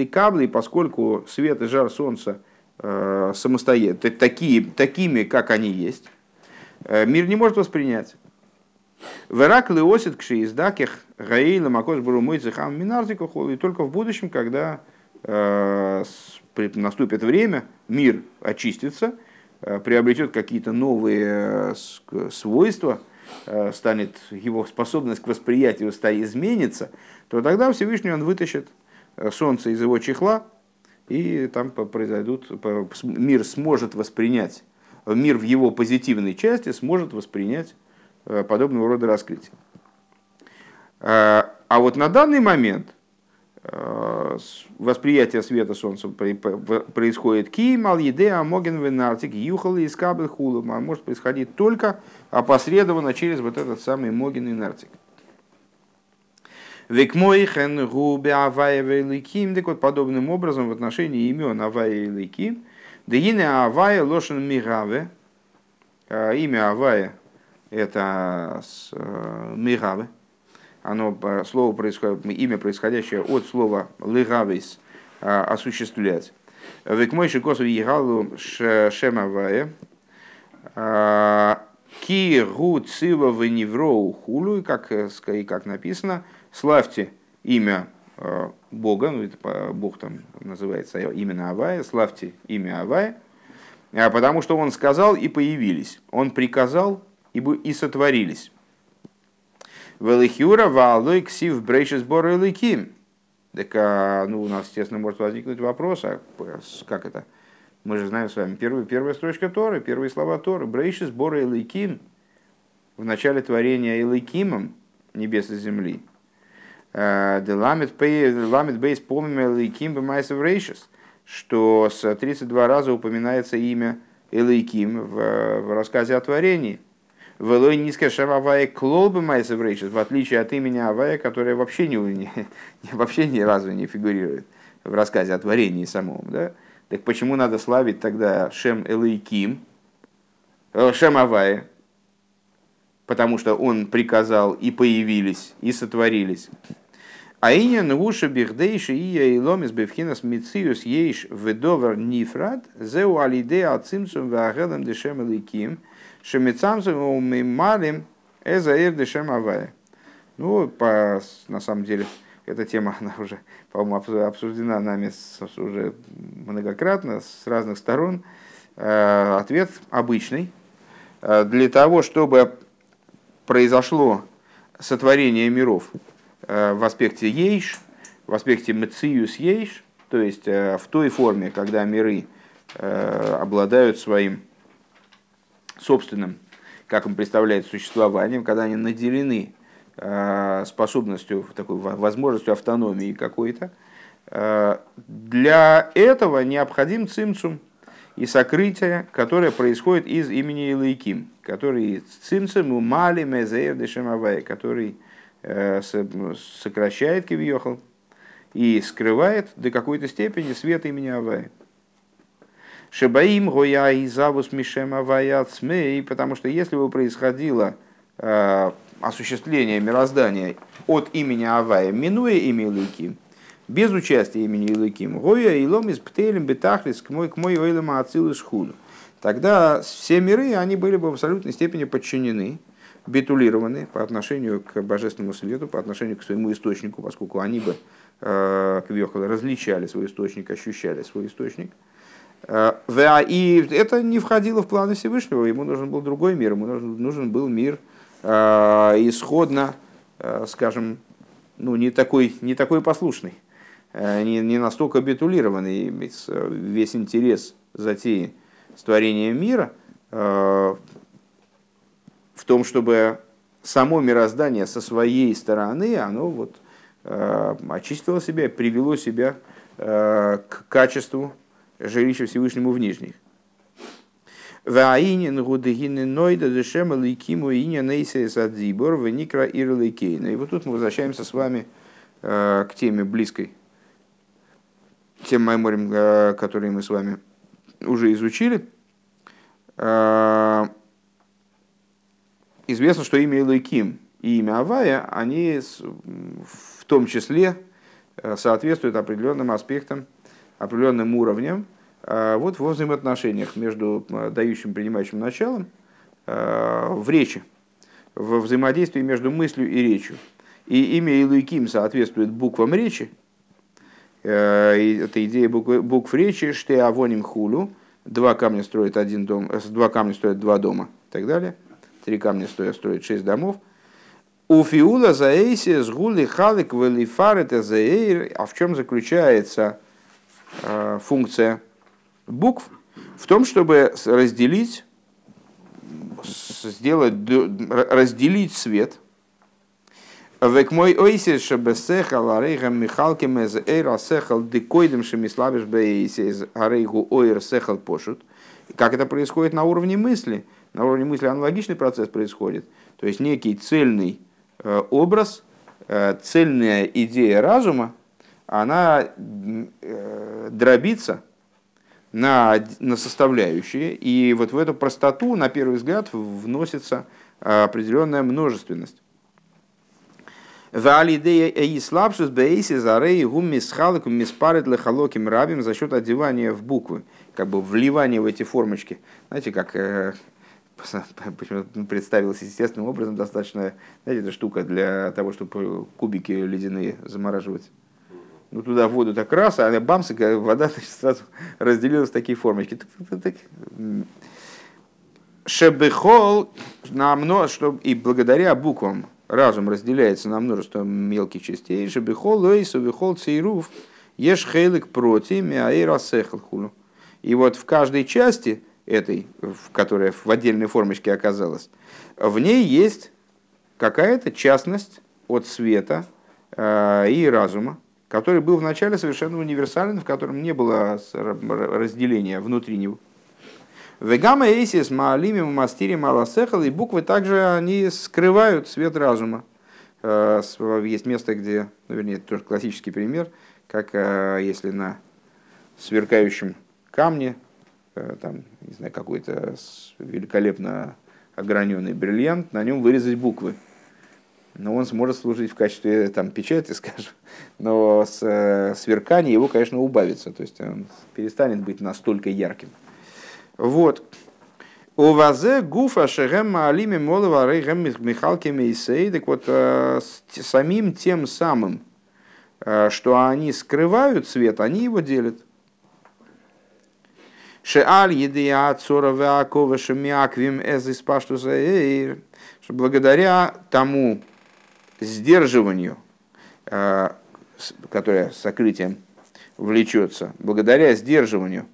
кабли, поскольку свет и жар солнца э, самостоятельно, такие, такими, как они есть, э, мир не может воспринять. Верак леосит кши издаких гаила макош бурумой цехам минартику и только в будущем, когда э, наступит время, мир очистится, приобретет какие-то новые э, свойства, э, станет его способность к восприятию изменится, то тогда Всевышний он вытащит э, солнце из его чехла, и там произойдут, мир сможет воспринять, мир в его позитивной части сможет воспринять Э, подобного рода раскрытия. Э, а вот на данный момент э, восприятие света солнца происходит кимал еде амоген венартик юхал из кабель хулу, а может происходить только опосредованно через вот этот самый моген и нартик. Векмойхен губе авая великим, так вот подобным образом в отношении имен авая и великим, да авая лошен мигаве, имя авая это э, мигавы. Оно, э, слово происходит, имя, происходящее от слова лигавис, э, осуществлять. Векмойши косу егалу шемавая. Ки гу цива веневроу хулу, как, и как написано, славьте имя Бога, ну это Бог там называется именно Авая, славьте имя Авая, потому что он сказал и появились. Он приказал и сотворились. Велихюра валой ксив брейшис бореликим. Так, а, ну, у нас, естественно, может возникнуть вопрос, а как это? Мы же знаем с вами, первая, первая строчка Торы, первые слова Торы. Брейшис бора Элейким. В начале творения Элейкимом небес и земли. А, Деламит бейс помимо Элейким бемайсов рейшис. Что с 32 раза упоминается имя Элейким в, в рассказе о творении. Велой низкая шамавая клолбы майсеврейшис, в отличие от имени Авая, которое вообще, не, не, вообще ни разу не фигурирует в рассказе о творении самом. Да? Так почему надо славить тогда Шем Элейким, э, Шем Авая, потому что он приказал и появились, и сотворились. А иня нуша бихдейши и иломис бевхинас мициус ейш ведовар нифрат зеу алиде ацимцум ваагелем дешем элейким – Шемицамцем мималим эзаир дешем. Ну, по, на самом деле, эта тема, она уже, по-моему, обсуждена нами уже многократно, с разных сторон. Э, ответ обычный. Э, для того, чтобы произошло сотворение миров э, в аспекте ейш, в аспекте мециус ейш, то есть в той форме, когда миры обладают своим собственным, как им представляет существованием, когда они наделены способностью, такой возможностью автономии какой-то, для этого необходим цимцум и сокрытие, которое происходит из имени Илайким, который цимцум умали мезеир дешемавай, который сокращает кивьехал и скрывает до какой-то степени свет имени Авая. Шебаим гоя и завус мишем Авая цмей, потому что если бы происходило э, осуществление мироздания от имени Авая, минуя имя Илыким, без участия имени Илыким, гоя и лом из птелем бетахлис к мой к мой ойлам ацилус худу, тогда все миры, они были бы в абсолютной степени подчинены, битулированы по отношению к божественному свету, по отношению к своему источнику, поскольку они бы Э, Квехал различали свой источник, ощущали свой источник. Э, и это не входило в планы Всевышнего, ему нужен был другой мир, ему нужен, нужен был мир э, исходно, скажем, ну, не, такой, не такой послушный, не, не настолько битулированный. Весь интерес затеи с творением мира в том, чтобы само мироздание со своей стороны, оно вот Э, очистило себя, привело себя э, к качеству жилища Всевышнему в нижних. Ваинин гудегины нойда дешема лейкиму иня нейсе садзибор веникра ирлейкейна. И вот тут мы возвращаемся с вами э, к теме близкой, тем майморем, которые мы с вами уже изучили. Известно, что имя Илайким и имя Авая, они в том числе э, соответствует определенным аспектам, определенным уровням э, вот во взаимоотношениях между э, дающим и принимающим началом в речи, во взаимодействии между мыслью и речью. И имя Илуиким соответствует буквам речи. Это идея букв, букв речи, что авоним хулу, два камня строят один дом, два камня строят два дома и так далее. Три камня стоят, строят шесть домов – у фиула заэйси с гули халик велифарета заэйр. А в чем заключается э, функция букв? В том, чтобы разделить, сделать, разделить свет. Век мой ойсис шебесехал арейхам михалким из эйра сехал декойдем шемиславиш бейсис арейгу ойр сехал пошут. Как это происходит на уровне мысли? На уровне мысли аналогичный процесс происходит. То есть некий цельный Э, образ, э, цельная идея разума, она э, дробится на, на составляющие, и вот в эту простоту, на первый взгляд, вносится определенная множественность. За счет одевания в буквы, как бы вливания в эти формочки. Знаете, как почему представилась естественным образом достаточно, знаете, эта штука для того, чтобы кубики ледяные замораживать. Ну, туда воду так раз, а бамс, вода значит, сразу разделилась в такие формочки. Шебехол, на множество, и благодаря буквам разум разделяется на множество мелких частей. Шебехол, лейсу, вихол, цейруф, еш хейлик проти, мяэйра сехлхулу. И вот в каждой части этой, которая в отдельной формочке оказалась, в ней есть какая-то частность от света э, и разума, который был вначале совершенно универсален, в котором не было разделения внутри него. Вегама эйсис маалими мастири маласехал, и буквы также они скрывают свет разума. Э, есть место, где, ну, вернее, это тоже классический пример, как э, если на сверкающем камне Э, там, не знаю, какой-то великолепно ограненный бриллиант, на нем вырезать буквы. Но он сможет служить в качестве там, печати, скажем, но с, э, сверкание его, конечно, убавится, то есть он перестанет быть настолько ярким. Вот. У вазе гуфа шехем алиме молова рейхем михалки мейсей, так вот, э, самим тем самым, что они скрывают свет, они его делят. Шеаль еды отцора веакова шемиаквим эз из что благодаря тому сдерживанию, э, которое сокрытием влечется, благодаря сдерживанию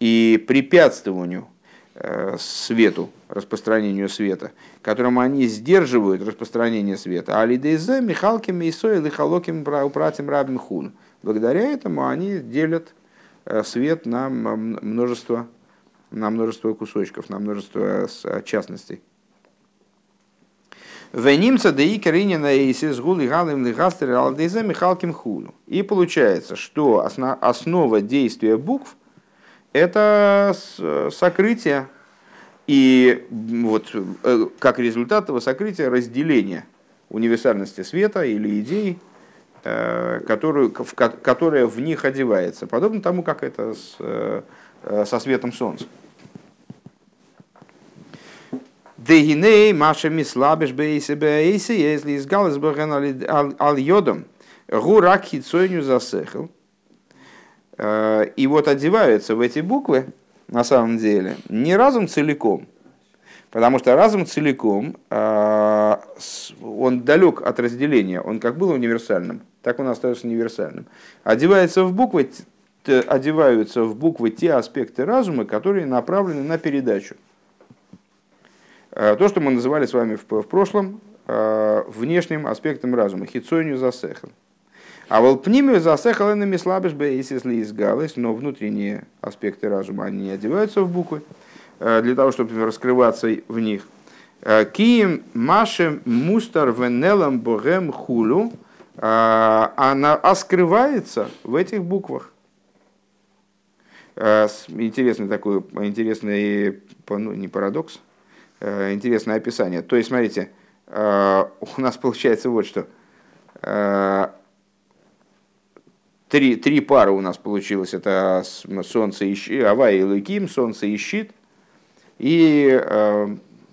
и препятствованию э, свету, распространению света, которым они сдерживают распространение света. А лидейзе Михалким и Сойл и Халоким Рабим Хун. Благодаря этому они делят э, свет на множество, на множество кусочков, на множество частностей. Венимца да и Каринина и Сизгули Галим Лигастер Алдейзе Михалким Хуну. И получается, что основа действия букв – это сокрытие и вот э, как результат этого сокрытия разделение универсальности света или идей, э, которую, в, которая в них одевается, подобно тому, как это с, э, со светом солнца. Дегиней Маша Мислабеш Бейсе Бейсе, если из Галасбаген ал йодом, гурак хитсойню засехал. И вот одеваются в эти буквы, на самом деле, не разум целиком, потому что разум целиком, а, он далек от разделения, он как был универсальным, так он остается универсальным. Одевается в буквы, одеваются в буквы те аспекты разума, которые направлены на передачу. Э, то, что мы называли с вами в, в прошлом э, внешним аспектом разума, хитсонию засехал. А волпнимию засехал инами слабыш если изгалось, но внутренние аспекты разума, они одеваются в буквы, э, для того, чтобы раскрываться в них. Кием машем мустар венелам богем хулю, она оскрывается в этих буквах. Интересный такой, интересный, ну, не парадокс, интересное описание. То есть, смотрите, э, у нас получается вот что. Э, три, три пары у нас получилось. Это Солнце и щит, Авай и Луким, Солнце и щит. И,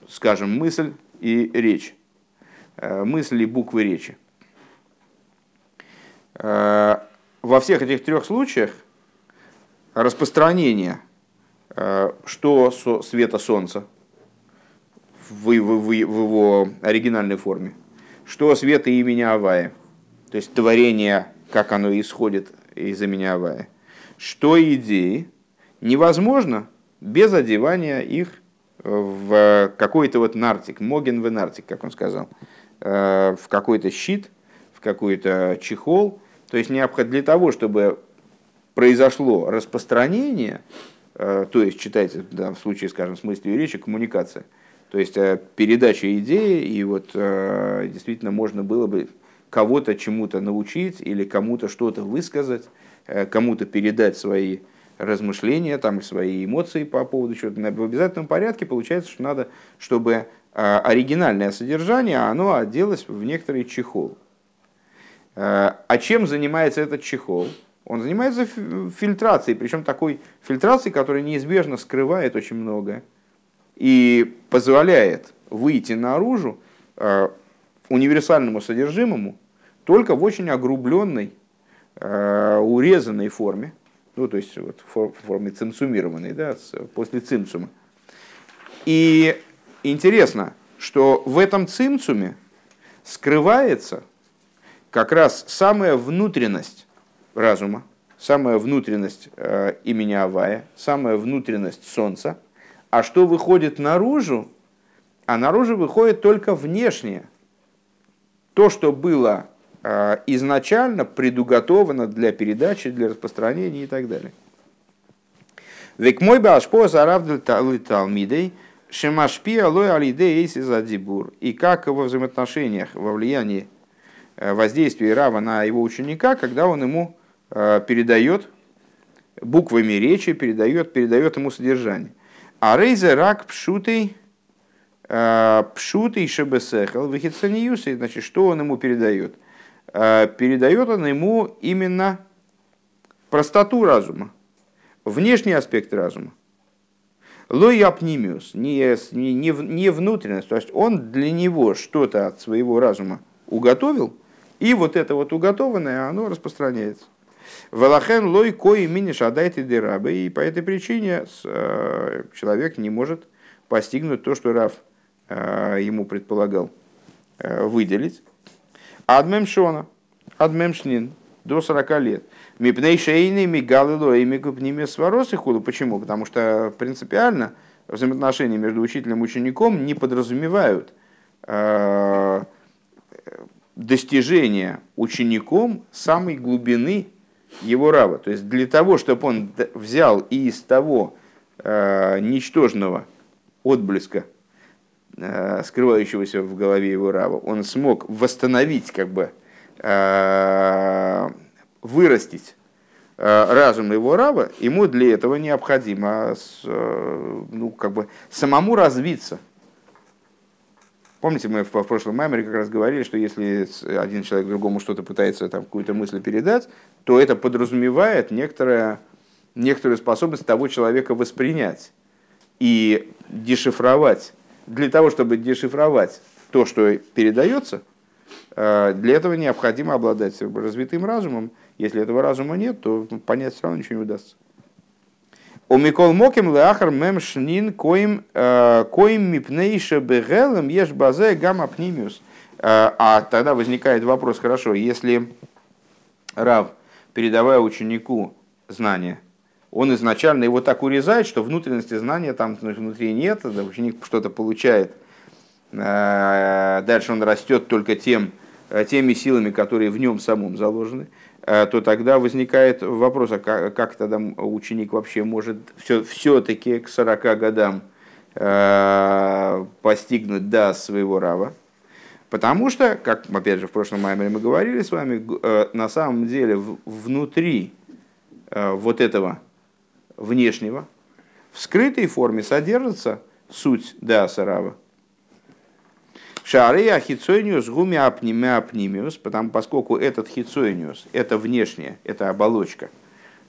скажем, мысль и речь. Мысль и буквы речи. Во всех этих трех случаях распространение что света Солнца, в, в, в, в его оригинальной форме. Что света имени Авая, то есть творение, как оно исходит из имени Авая. Что идеи невозможно без одевания их в какой-то вот нартик, моген в нартик, как он сказал, э, в какой-то щит, в какой-то чехол. То есть необходимо для того, чтобы произошло распространение, э, то есть читайте да, в случае, скажем, с мыслью и речи, коммуникация – то есть э, передача идеи, и вот э, действительно можно было бы кого-то чему-то научить или кому-то что-то высказать, э, кому-то передать свои размышления, там, свои эмоции по поводу чего-то. В обязательном порядке получается, что надо, чтобы оригинальное содержание, оно оделось в некоторый чехол. А чем занимается этот чехол? Он занимается фильтрацией, причем такой фильтрацией, которая неизбежно скрывает очень многое и позволяет выйти наружу э, универсальному содержимому только в очень огрубленной, э, урезанной форме, ну, то есть вот, в форме цинцумированной, да, после цинцума. И интересно, что в этом цинцуме скрывается как раз самая внутренность разума, самая внутренность э, имени Авая, самая внутренность Солнца – а что выходит наружу? А наружу выходит только внешнее. То, что было э, изначально предуготовано для передачи, для распространения и так далее. Век мой башпо зарав талмидей, шемашпи алой алидей задибур. И как во взаимоотношениях, во влиянии э, воздействия Рава на его ученика, когда он ему э, передает буквами речи, передает, передает ему содержание. А рейзе рак пшутый, э, пшутый шебесехал, вихицаниюсы, значит, что он ему передает? Э, передает он ему именно простоту разума, внешний аспект разума. Лой апнимиус, не, не, не внутренность, то есть он для него что-то от своего разума уготовил, и вот это вот уготованное, оно распространяется. Валахен лой кои миниш адайте дерабы. И по этой причине э, человек не может постигнуть то, что Раф э, ему предполагал э, выделить. Адмем шона, адмем шнин, до 40 лет. Мипней шейны мигалы лоими купними своросы худу. Почему? Потому что принципиально взаимоотношения между учителем и учеником не подразумевают достижения учеником самой глубины его рава. То есть для того, чтобы он взял и из того э, ничтожного отблеска, э, скрывающегося в голове его рава, он смог восстановить, как бы, э, вырастить э, разум его рава, ему для этого необходимо э, ну, как бы, самому развиться – Помните, мы в, в прошлом маймере как раз говорили, что если один человек другому что-то пытается, там, какую-то мысль передать, то это подразумевает некоторая, некоторую способность того человека воспринять и дешифровать. Для того, чтобы дешифровать то, что передается, э, для этого необходимо обладать развитым разумом. Если этого разума нет, то понять все равно ничего не удастся. У Микол Моким Леахар Мем Шнин Коим э, Коим Мипнейша Бегелем Еш Базе Гамма Пнимиус. Э, а тогда возникает вопрос, хорошо, если Рав, передавая ученику знания, он изначально его так урезает, что внутренности знания там внутри нет, ученик что-то получает, э, дальше он растет только тем, теми силами, которые в нем самом заложены. Э, то тогда возникает вопрос, а как, как тогда ученик вообще может все, все-таки к 40 годам э, постигнуть да своего рава. Потому что, как опять же в прошлом маме мы говорили с вами, э, на самом деле внутри э, вот этого внешнего, в скрытой форме содержится суть да сарава. Шары ахицойниус гуми апнимиус, потому поскольку этот хицойниус, это внешнее, это оболочка,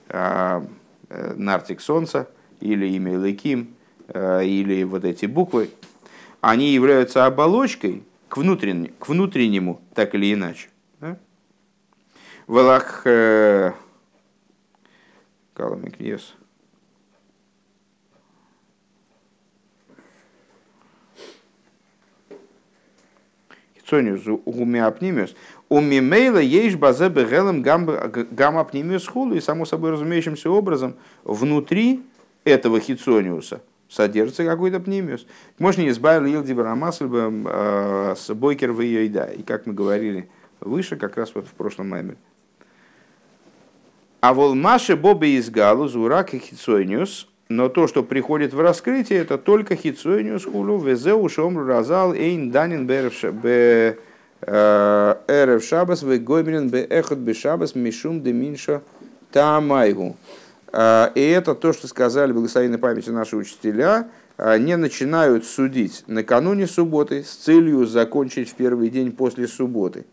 а, э, нартик солнца, или имя Леким, э, или вот эти буквы, они являются оболочкой к, внутреннему, к внутреннему, так или иначе. Да? Валах э, Каламикнес. Сониус умиапнимиус, умимейла ейш базе бегелем гамапнимиус хулу, и само собой разумеющимся образом внутри этого хитсониуса содержится какой-то пнимиус. Можно не избавил Илди Барамасльба с Бойкер в ее да. И как мы говорили выше, как раз вот в прошлом маме. А волмаше бобе из галу зурак и хитсониус, но то, что приходит в раскрытие, это только хицуэниус хулу везеу шомру разал эйн данин бе э, эрев шабас ве гоймерин эхот бе шабас мишум де минша таамайгу. Э, и это то, что сказали благословенной памяти наши учителя, э, не начинают судить накануне субботы с целью закончить в первый день после субботы.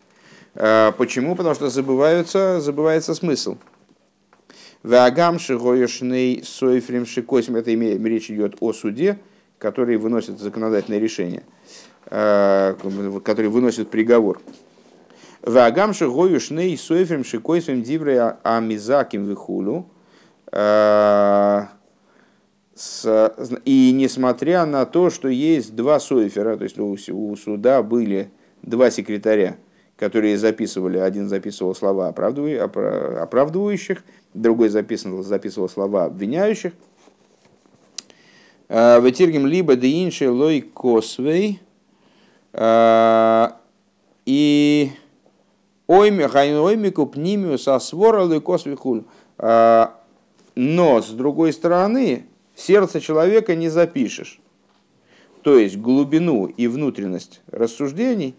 Почему? Потому что забывается, забывается смысл. Вагам шигоешней сойфрим шикосим. Это имеет, речь идет о суде, который выносит законодательное решение, э, который выносит приговор. Вагам шигоешней сойфрим шикосим дивре амизаким вихулу. Э, и несмотря на то, что есть два сойфера, то есть у суда были два секретаря, которые записывали, один записывал слова оправдывающих, другой записывал, записывал слова обвиняющих. А, Ветиргим либо де инши лой косвей а, и ойми хайноймику пнимию со свора лой косвей хуль. А, но, с другой стороны, сердце человека не запишешь. То есть глубину и внутренность рассуждений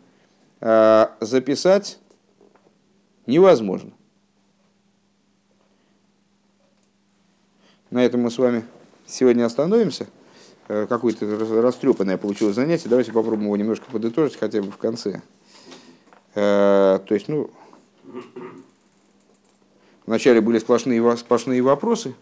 записать невозможно. На этом мы с вами сегодня остановимся. Э, какое-то растрепанное получилось занятие. Давайте попробуем его немножко подытожить хотя бы в конце. Э, то есть, ну, вначале были сплошные, сплошные вопросы.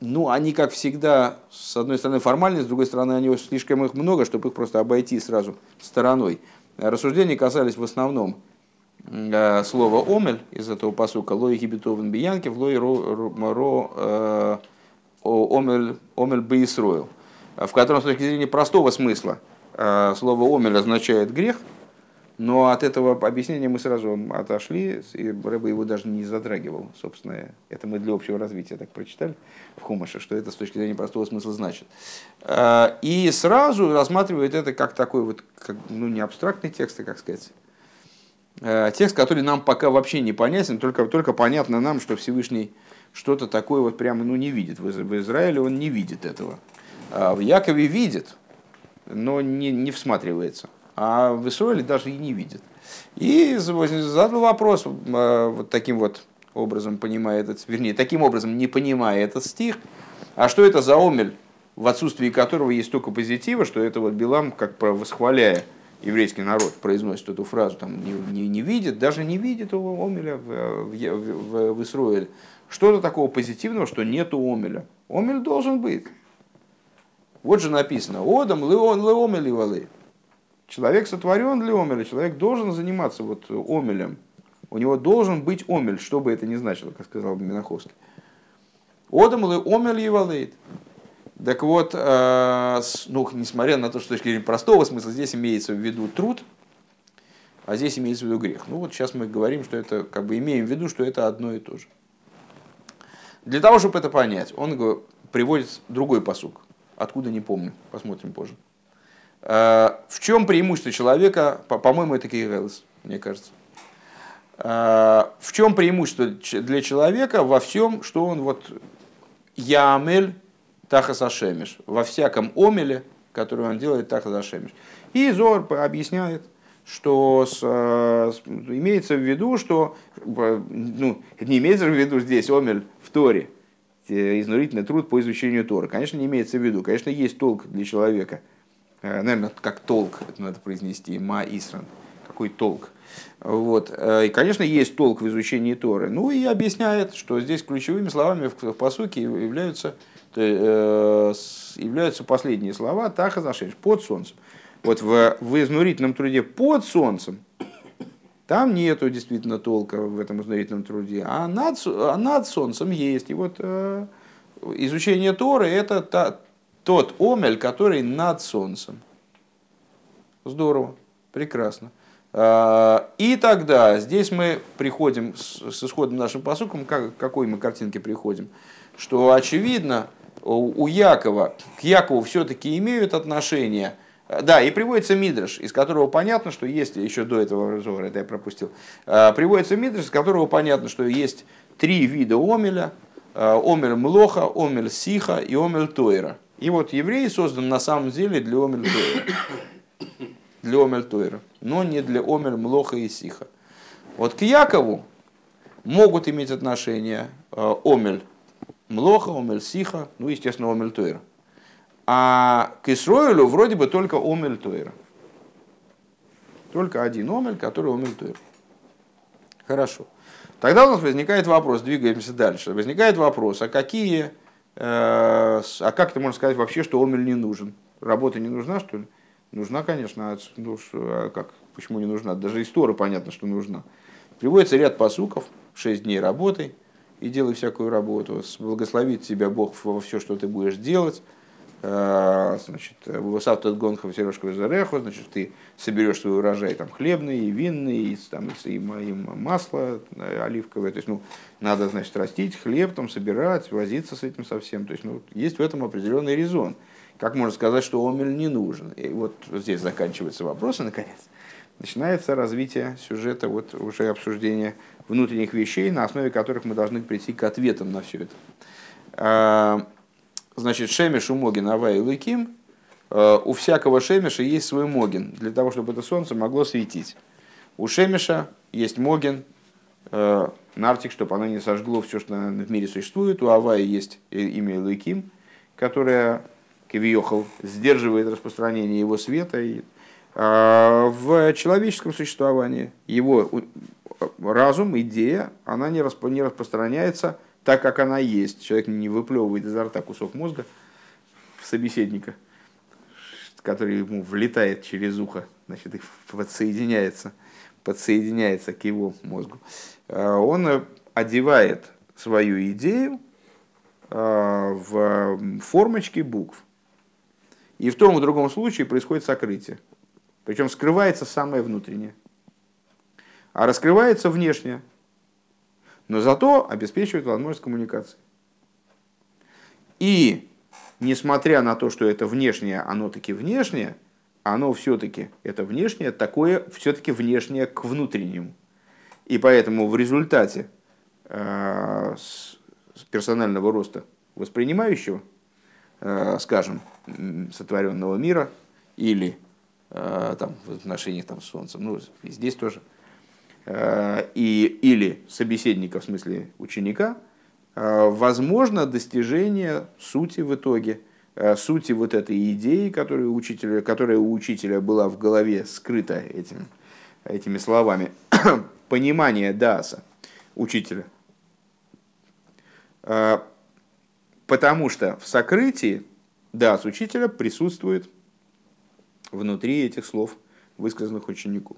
Ну, они, как всегда, с одной стороны формальные, с другой стороны, они слишком их много, чтобы их просто обойти сразу стороной. Рассуждения касались в основном Э, слово омель из этого посука лой гибитовен биянкев лой ро, ро э, омель омель бейсроил в котором с точки зрения простого смысла э, слово омель означает грех Но от этого объяснения мы сразу отошли, и Рэба его даже не затрагивал, собственно. Это мы для общего развития так прочитали в Хумаше, что это с точки зрения простого смысла значит. А, и сразу рассматривает это как такой вот, как, ну не абстрактный текст, а как сказать, а, текст, который нам пока вообще не понятен, только, только понятно нам, что Всевышний что-то такое вот прямо ну, не видит. В, Израиле он не видит этого. А в Якове видит, но не, не всматривается а в Исроиле даже и не видит. И задал вопрос, э, вот таким вот образом понимая этот, вернее, таким образом не понимая этот стих, а что это за омель, в отсутствии которого есть только позитива, что это вот Билам, как восхваляя еврейский народ, произносит эту фразу, там, не, не, не видит, даже не видит его омеля в, в, в, в Исроиле. Что-то такого позитивного, что нету омеля. Омель должен быть. Вот же написано, «Одам леон леомель валы». Человек сотворен для омеля, человек должен заниматься вот омелем. У него должен быть омель, что бы это ни значило, как сказал Минаховский. Одам ли омель евалейт. Так вот, э, ну, несмотря на то, что с точки зрения простого смысла, здесь имеется в виду труд, а здесь имеется в виду грех. Ну вот сейчас мы говорим, что это, как бы имеем в виду, что это одно и то же. Для того, чтобы это понять, он приводит другой посук. Откуда не помню, посмотрим позже. Э, в чем преимущество человека, по-моему, это Кейгелес, мне кажется. Э, в чем преимущество для человека во всем, что он вот Ямель Тахасашемиш, во всяком омеле, который он делает Тахасашемиш. И Зор объясняет, что с, э, с, имеется в виду, что ну, не имеется в виду здесь омель в Торе, изнурительный труд по изучению Тора. Конечно, не имеется в виду. Конечно, есть толк для человека – наверное, как толк, это надо произнести, ма исран, какой толк. Вот. Э, и, конечно, есть толк в изучении Торы. Ну и объясняет, что здесь ключевыми словами в посуке являются, э, являются последние слова «таха зашеш» – «под солнцем». Вот в, в изнурительном труде «под солнцем» там нету действительно толка в этом изнурительном труде, а над, а над солнцем есть. И вот э, изучение Торы – это та, тот омель, который над солнцем. Здорово, прекрасно. А, и тогда здесь мы приходим с исходным нашим посуком, к какой мы картинке приходим, что очевидно у Якова, к Якову все-таки имеют отношение, да, и приводится Мидрш, из которого понятно, что есть, еще до этого разговора, это я пропустил, а, приводится Мидрш, из которого понятно, что есть три вида омеля, а, омель млоха, омель сиха и омель тойра – и вот еврей создан на самом деле для Омель Тойра. Для Омель Тойра. Но не для Омель Млоха и Сиха. Вот к Якову могут иметь отношение э, Омель Млоха, Омель Сиха, ну, естественно, Омель Тойра. А к Исроилю вроде бы только Омель Тойра. Только один Омель, который Омель Тойра. Хорошо. Тогда у нас возникает вопрос, двигаемся дальше. Возникает вопрос, а какие а как ты можешь сказать вообще, что омель не нужен? Работа не нужна, что ли? Нужна, конечно. А, ну, а как? Почему не нужна? Даже история понятно, что нужна. Приводится ряд посуков, 6 дней работы, и делай всякую работу. Благословит тебя Бог во все, что ты будешь делать. Э, значит, высавтат гонхов сережку зареху, значит, ты соберешь свой урожай там, хлебный, и винный, и, там, и, и масло э, оливковое. То есть, ну, надо, значит, растить хлеб, там, собирать, возиться с этим совсем. То есть, ну, есть в этом определенный резон. Как можно сказать, что омель не нужен? И вот здесь заканчиваются вопросы, наконец. Начинается развитие сюжета, вот уже обсуждение внутренних вещей, на основе которых мы должны прийти к ответам на все это. Значит, Шемиш у Могин Авай и Лыким, э, у всякого Шемиша есть свой Могин, для того, чтобы это солнце могло светить. У Шемиша есть Могин, э, Нартик, чтобы оно не сожгло все, что в мире существует. У Авая есть имя Лыким, которое Кивиохал сдерживает распространение его света. А в человеческом существовании его разум, идея, она не распространяется – так, как она есть. Человек не выплевывает изо рта кусок мозга в собеседника, который ему влетает через ухо, значит, и подсоединяется, подсоединяется к его мозгу. А он одевает свою идею а, в формочки букв. И в том и в другом случае происходит сокрытие. Причем скрывается самое внутреннее. а раскрывается внешне, но зато обеспечивает возможность коммуникации. И несмотря на то, что это внешнее, оно таки внешнее, оно все-таки, это внешнее, такое все-таки внешнее к внутреннему. И поэтому в результате э, персонального роста воспринимающего, э, скажем, сотворенного мира или э, там, в отношениях там, с Солнцем, ну, и здесь тоже, и, или собеседника, в смысле ученика, возможно достижение сути в итоге, сути вот этой идеи, которая учителя, которая у учителя была в голове скрыта этим, этими словами, понимание Дааса, учителя – потому что в сокрытии да, с учителя присутствует внутри этих слов, высказанных ученику.